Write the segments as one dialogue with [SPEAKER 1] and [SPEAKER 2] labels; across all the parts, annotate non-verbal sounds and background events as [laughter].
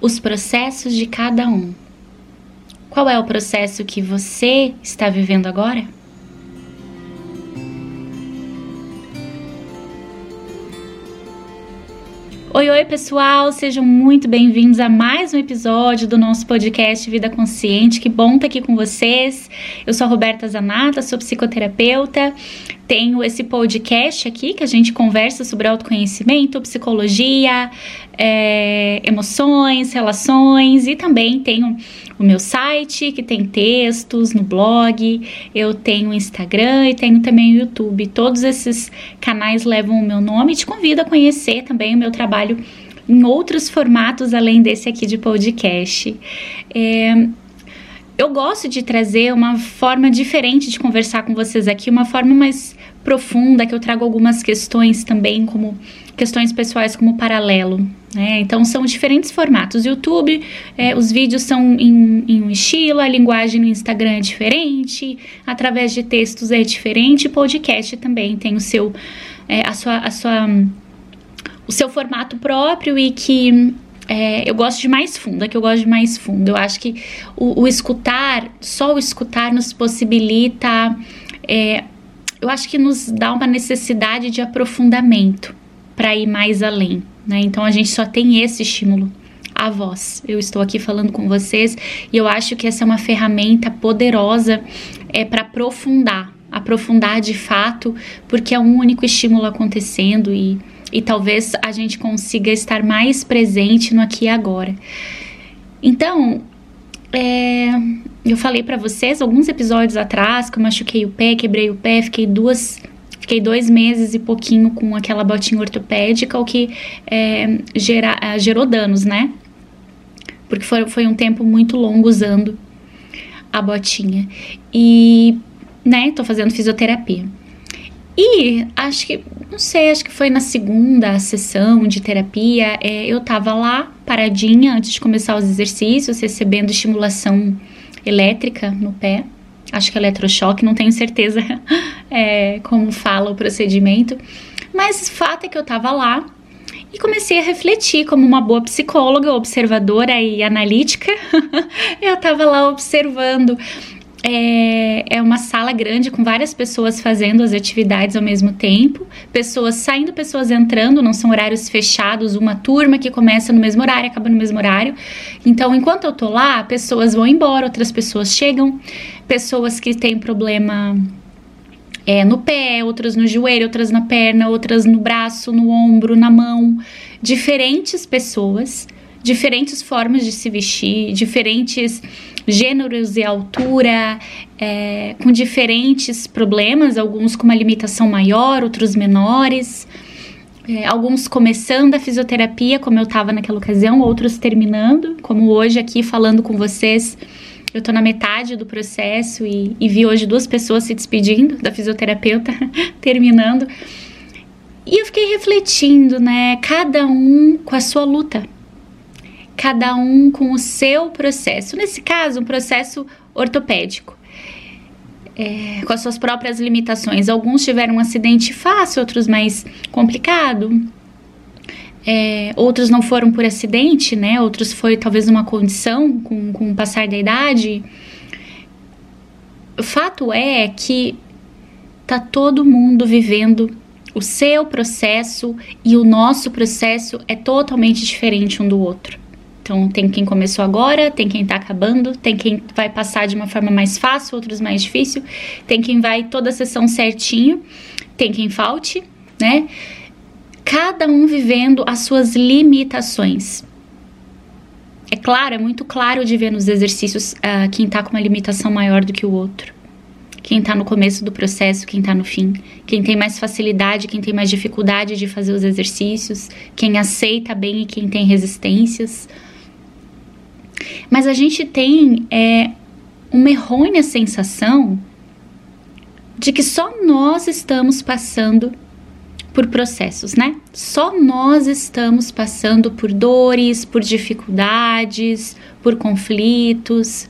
[SPEAKER 1] os processos de cada um. Qual é o processo que você está vivendo agora? Oi, oi, pessoal, sejam muito bem-vindos a mais um episódio do nosso podcast Vida Consciente. Que bom estar aqui com vocês. Eu sou a Roberta Zanata, sou psicoterapeuta. Tenho esse podcast aqui que a gente conversa sobre autoconhecimento, psicologia, é, emoções, relações e também tenho o meu site que tem textos no blog, eu tenho o Instagram e tenho também o YouTube. Todos esses canais levam o meu nome e te convido a conhecer também o meu trabalho em outros formatos além desse aqui de podcast. É, eu gosto de trazer uma forma diferente de conversar com vocês aqui, uma forma mais profunda, que eu trago algumas questões também, como questões pessoais como paralelo. Né? Então são diferentes formatos. YouTube, é, os vídeos são em, em, um estilo, a linguagem no Instagram é diferente, através de textos é diferente, podcast também tem o seu, é, a sua, a sua, o seu formato próprio e que é, eu gosto de mais fundo, é que eu gosto de mais fundo. Eu acho que o, o escutar, só o escutar nos possibilita, é, eu acho que nos dá uma necessidade de aprofundamento para ir mais além, né? Então a gente só tem esse estímulo, a voz. Eu estou aqui falando com vocês e eu acho que essa é uma ferramenta poderosa é para aprofundar, aprofundar de fato, porque é um único estímulo acontecendo e, e talvez a gente consiga estar mais presente no aqui e agora. Então, é, eu falei para vocês alguns episódios atrás que eu machuquei o pé, quebrei o pé, fiquei duas Fiquei dois meses e pouquinho com aquela botinha ortopédica, o que é, gera, é, gerou danos, né? Porque foi, foi um tempo muito longo usando a botinha. E, né, tô fazendo fisioterapia. E acho que, não sei, acho que foi na segunda sessão de terapia, é, eu tava lá, paradinha, antes de começar os exercícios, recebendo estimulação elétrica no pé acho que é eletrochoque, não tenho certeza [laughs] é, como fala o procedimento, mas o fato é que eu tava lá e comecei a refletir como uma boa psicóloga, observadora e analítica. [laughs] eu tava lá observando é, é uma sala grande com várias pessoas fazendo as atividades ao mesmo tempo, pessoas saindo, pessoas entrando, não são horários fechados, uma turma que começa no mesmo horário, acaba no mesmo horário. Então, enquanto eu tô lá, pessoas vão embora, outras pessoas chegam, pessoas que têm problema é, no pé, outras no joelho, outras na perna, outras no braço, no ombro, na mão, diferentes pessoas, diferentes formas de se vestir, diferentes gêneros e altura, é, com diferentes problemas, alguns com uma limitação maior, outros menores. É, alguns começando a fisioterapia, como eu estava naquela ocasião, outros terminando, como hoje aqui falando com vocês. Eu estou na metade do processo e, e, vi hoje duas pessoas se despedindo da fisioterapeuta, [laughs] terminando. E eu fiquei refletindo, né? Cada um com a sua luta cada um com o seu processo. Nesse caso, um processo ortopédico. É, com as suas próprias limitações. Alguns tiveram um acidente fácil, outros mais complicado. É, outros não foram por acidente, né? Outros foi talvez uma condição com, com o passar da idade. O fato é que tá todo mundo vivendo o seu processo e o nosso processo é totalmente diferente um do outro. Então, tem quem começou agora, tem quem tá acabando, tem quem vai passar de uma forma mais fácil, outros mais difícil, tem quem vai toda a sessão certinho, tem quem falte, né? Cada um vivendo as suas limitações. É claro, é muito claro de ver nos exercícios uh, quem tá com uma limitação maior do que o outro. Quem tá no começo do processo, quem tá no fim. Quem tem mais facilidade, quem tem mais dificuldade de fazer os exercícios. Quem aceita bem e quem tem resistências. Mas a gente tem é, uma errônea sensação de que só nós estamos passando por processos, né? Só nós estamos passando por dores, por dificuldades, por conflitos.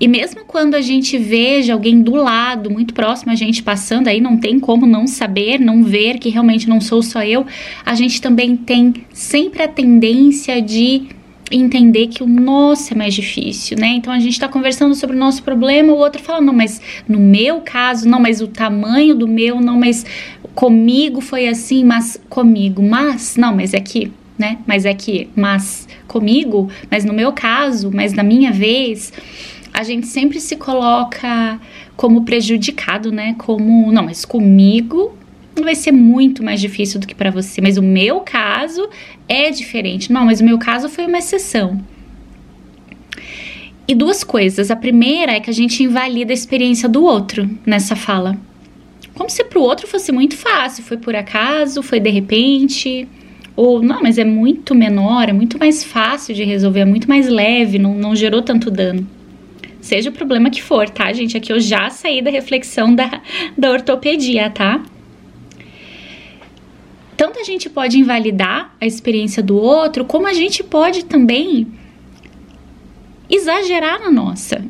[SPEAKER 1] E mesmo quando a gente veja alguém do lado, muito próximo a gente passando, aí não tem como não saber, não ver que realmente não sou só eu, a gente também tem sempre a tendência de entender que o nosso é mais difícil, né? Então a gente está conversando sobre o nosso problema, o outro fala, não, mas no meu caso, não, mas o tamanho do meu, não, mas comigo foi assim, mas comigo, mas, não, mas é que, né? Mas é que, mas comigo, mas no meu caso, mas na minha vez, a gente sempre se coloca como prejudicado, né? Como, não, mas comigo vai ser muito mais difícil do que para você, mas o meu caso é diferente. Não, mas o meu caso foi uma exceção. E duas coisas. A primeira é que a gente invalida a experiência do outro nessa fala. Como se para o outro fosse muito fácil, foi por acaso, foi de repente. Ou, não, mas é muito menor, é muito mais fácil de resolver, é muito mais leve, não, não gerou tanto dano. Seja o problema que for, tá, gente? Aqui eu já saí da reflexão da, da ortopedia, tá? Tanto a gente pode invalidar a experiência do outro, como a gente pode também exagerar na nossa.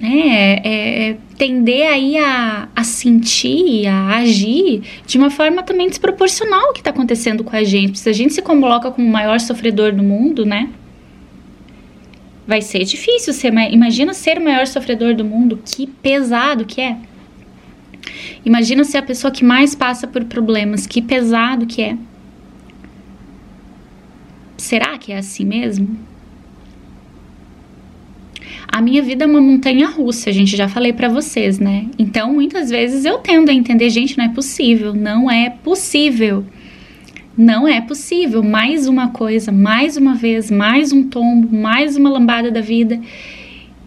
[SPEAKER 1] É, é, é, tender aí a, a sentir, a agir de uma forma também desproporcional ao que está acontecendo com a gente. Se a gente se coloca como o maior sofredor do mundo, né? Vai ser difícil ser. Imagina ser o maior sofredor do mundo. Que pesado que é. Imagina ser a pessoa que mais passa por problemas, que pesado que é. Será que é assim mesmo? A minha vida é uma montanha russa, a gente já falei para vocês, né? Então, muitas vezes eu tendo a entender, gente, não é possível, não é possível. Não é possível. Mais uma coisa, mais uma vez, mais um tombo, mais uma lambada da vida.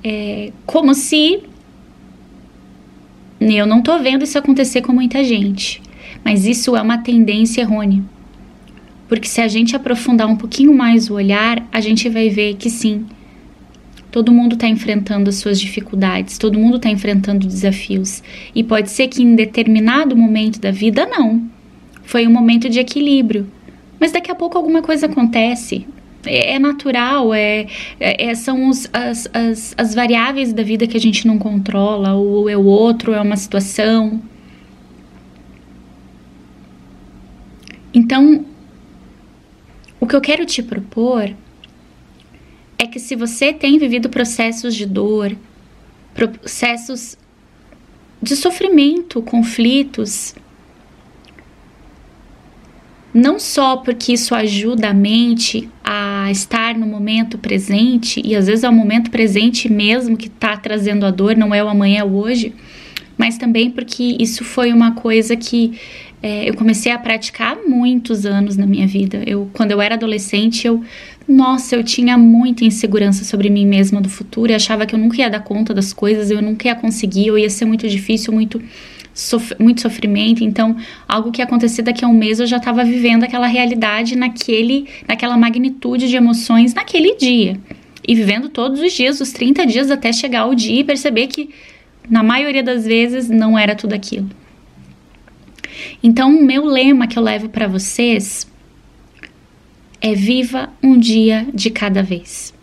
[SPEAKER 1] É como se eu não tô vendo isso acontecer com muita gente, mas isso é uma tendência errônea. Porque se a gente aprofundar um pouquinho mais o olhar, a gente vai ver que sim, todo mundo está enfrentando as suas dificuldades, todo mundo está enfrentando desafios. E pode ser que em determinado momento da vida, não. Foi um momento de equilíbrio. Mas daqui a pouco alguma coisa acontece, é, é natural, é, é, é, são os, as, as, as variáveis da vida que a gente não controla, ou é o outro, é uma situação. Então, o que eu quero te propor é que se você tem vivido processos de dor, processos de sofrimento, conflitos, não só porque isso ajuda a mente a estar no momento presente, e às vezes é o momento presente mesmo que está trazendo a dor, não é o amanhã, é o hoje, mas também porque isso foi uma coisa que é, eu comecei a praticar há muitos anos na minha vida. Eu, quando eu era adolescente, eu, nossa, eu tinha muita insegurança sobre mim mesma do futuro e achava que eu nunca ia dar conta das coisas, eu nunca ia conseguir, eu ia ser muito difícil, muito sof muito sofrimento. Então, algo que ia acontecer daqui a um mês, eu já estava vivendo aquela realidade naquele, naquela magnitude de emoções naquele dia. E vivendo todos os dias, os 30 dias até chegar o dia e perceber que, na maioria das vezes, não era tudo aquilo. Então, o meu lema que eu levo para vocês é viva um dia de cada vez.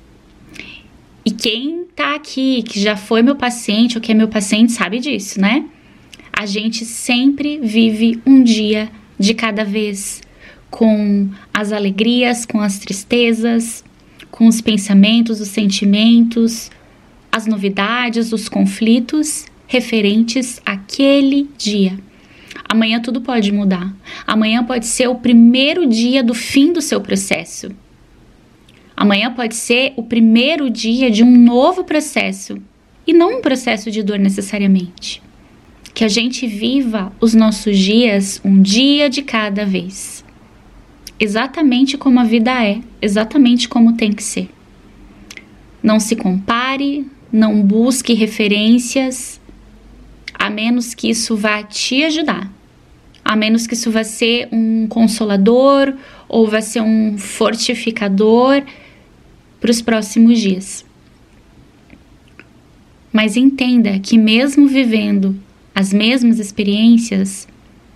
[SPEAKER 1] E quem tá aqui, que já foi meu paciente ou que é meu paciente, sabe disso, né? A gente sempre vive um dia de cada vez, com as alegrias, com as tristezas, com os pensamentos, os sentimentos, as novidades, os conflitos referentes àquele dia. Amanhã tudo pode mudar. Amanhã pode ser o primeiro dia do fim do seu processo. Amanhã pode ser o primeiro dia de um novo processo e não um processo de dor necessariamente que a gente viva os nossos dias um dia de cada vez. Exatamente como a vida é, exatamente como tem que ser. Não se compare, não busque referências, a menos que isso vá te ajudar, a menos que isso vá ser um consolador ou vá ser um fortificador para os próximos dias. Mas entenda que, mesmo vivendo as mesmas experiências,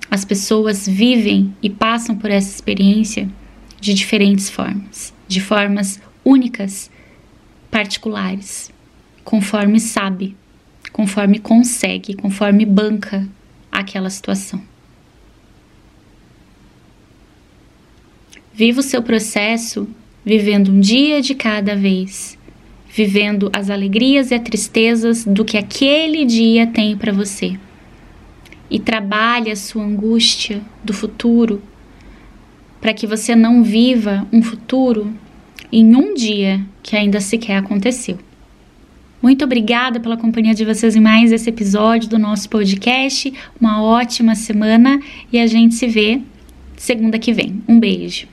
[SPEAKER 1] as pessoas vivem e passam por essa experiência de diferentes formas, de formas únicas, particulares, conforme sabe, conforme consegue, conforme banca aquela situação. Viva o seu processo vivendo um dia de cada vez, vivendo as alegrias e as tristezas do que aquele dia tem para você. E trabalhe a sua angústia do futuro para que você não viva um futuro em um dia que ainda sequer aconteceu. Muito obrigada pela companhia de vocês em mais esse episódio do nosso podcast. Uma ótima semana e a gente se vê segunda que vem. Um beijo.